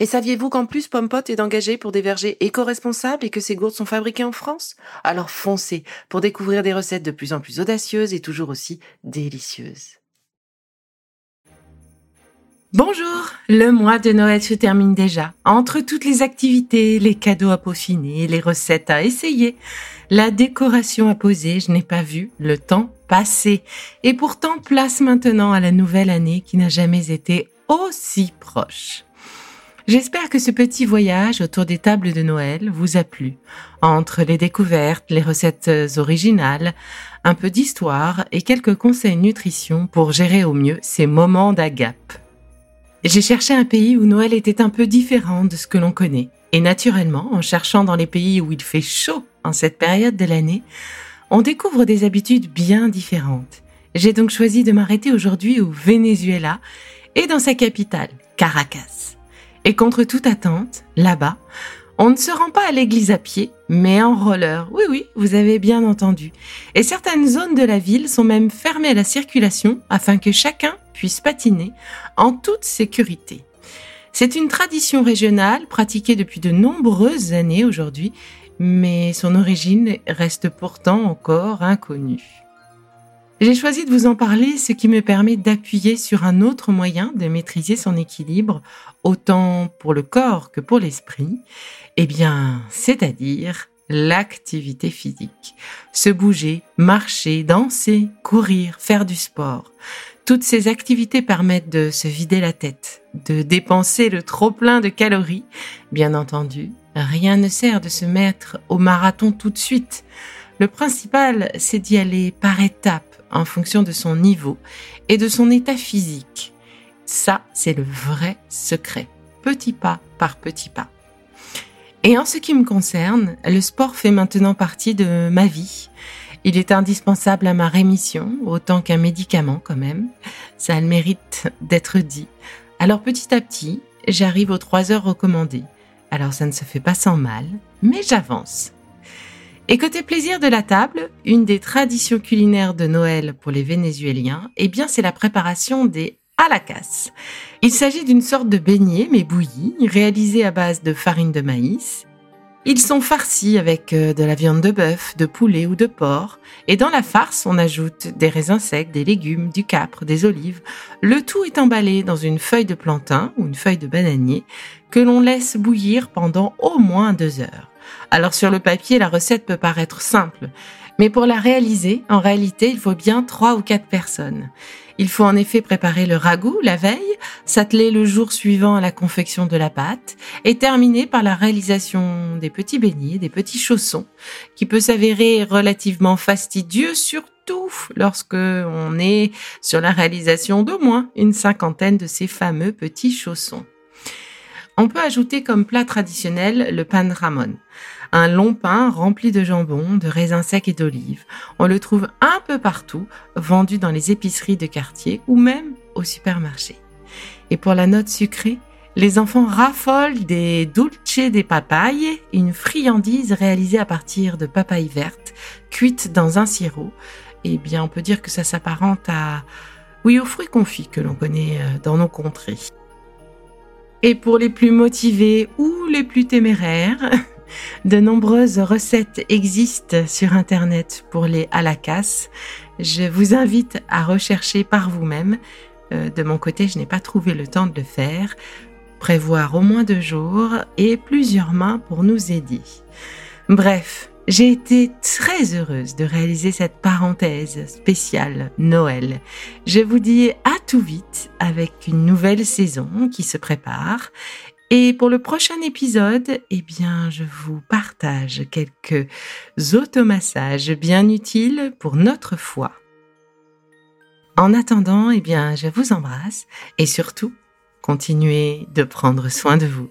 Et saviez-vous qu'en plus Pompot est engagé pour des vergers éco-responsables et que ces gourdes sont fabriquées en France? Alors foncez pour découvrir des recettes de plus en plus audacieuses et toujours aussi délicieuses. Bonjour, le mois de Noël se termine déjà. Entre toutes les activités, les cadeaux à peaufiner, les recettes à essayer, la décoration à poser, je n'ai pas vu le temps passer. Et pourtant, place maintenant à la nouvelle année qui n'a jamais été aussi proche. J'espère que ce petit voyage autour des tables de Noël vous a plu. Entre les découvertes, les recettes originales, un peu d'histoire et quelques conseils nutrition pour gérer au mieux ces moments d'agape. J'ai cherché un pays où Noël était un peu différent de ce que l'on connaît. Et naturellement, en cherchant dans les pays où il fait chaud en cette période de l'année, on découvre des habitudes bien différentes. J'ai donc choisi de m'arrêter aujourd'hui au Venezuela et dans sa capitale, Caracas. Et contre toute attente, là-bas, on ne se rend pas à l'église à pied, mais en roller. Oui, oui, vous avez bien entendu. Et certaines zones de la ville sont même fermées à la circulation afin que chacun puisse patiner en toute sécurité. C'est une tradition régionale pratiquée depuis de nombreuses années aujourd'hui, mais son origine reste pourtant encore inconnue. J'ai choisi de vous en parler, ce qui me permet d'appuyer sur un autre moyen de maîtriser son équilibre, autant pour le corps que pour l'esprit, eh bien, c'est-à-dire l'activité physique. Se bouger, marcher, danser, courir, faire du sport. Toutes ces activités permettent de se vider la tête, de dépenser le trop-plein de calories. Bien entendu, rien ne sert de se mettre au marathon tout de suite. Le principal, c'est d'y aller par étapes, en fonction de son niveau et de son état physique. Ça, c'est le vrai secret, petit pas par petit pas. Et en ce qui me concerne, le sport fait maintenant partie de ma vie. Il est indispensable à ma rémission, autant qu'un médicament quand même. Ça a le mérite d'être dit. Alors petit à petit, j'arrive aux trois heures recommandées. Alors ça ne se fait pas sans mal, mais j'avance. Et côté plaisir de la table, une des traditions culinaires de Noël pour les Vénézuéliens, eh bien, c'est la préparation des alacas. Il s'agit d'une sorte de beignet, mais bouilli, réalisé à base de farine de maïs. Ils sont farcis avec euh, de la viande de bœuf, de poulet ou de porc, et dans la farce, on ajoute des raisins secs, des légumes, du capre, des olives. Le tout est emballé dans une feuille de plantain ou une feuille de bananier que l'on laisse bouillir pendant au moins deux heures. Alors sur le papier, la recette peut paraître simple, mais pour la réaliser, en réalité, il faut bien trois ou quatre personnes. Il faut en effet préparer le ragoût la veille, s'atteler le jour suivant à la confection de la pâte et terminer par la réalisation des petits beignets, des petits chaussons, qui peut s'avérer relativement fastidieux, surtout lorsque on est sur la réalisation d'au moins une cinquantaine de ces fameux petits chaussons. On peut ajouter comme plat traditionnel le pan ramon, un long pain rempli de jambon, de raisins secs et d'olives. On le trouve un peu partout, vendu dans les épiceries de quartier ou même au supermarché. Et pour la note sucrée, les enfants raffolent des dulce des papayes, une friandise réalisée à partir de papayes vertes, cuites dans un sirop. Eh bien, on peut dire que ça s'apparente à, oui, aux fruits confits que l'on connaît euh, dans nos contrées. Et pour les plus motivés ou les plus téméraires, de nombreuses recettes existent sur Internet pour les alacas. Je vous invite à rechercher par vous-même. Euh, de mon côté, je n'ai pas trouvé le temps de le faire. Prévoir au moins deux jours et plusieurs mains pour nous aider. Bref, J'ai été très heureuse de réaliser cette parenthèse spéciale Noël. Je vous dis à tout vite avec une nouvelle saison qui se prépare. Et pour le prochain épisode, eh bien, je vous partage quelques automassages bien utiles pour notre foi. En attendant, eh bien, je vous embrasse et surtout, continuez de prendre soin de vous.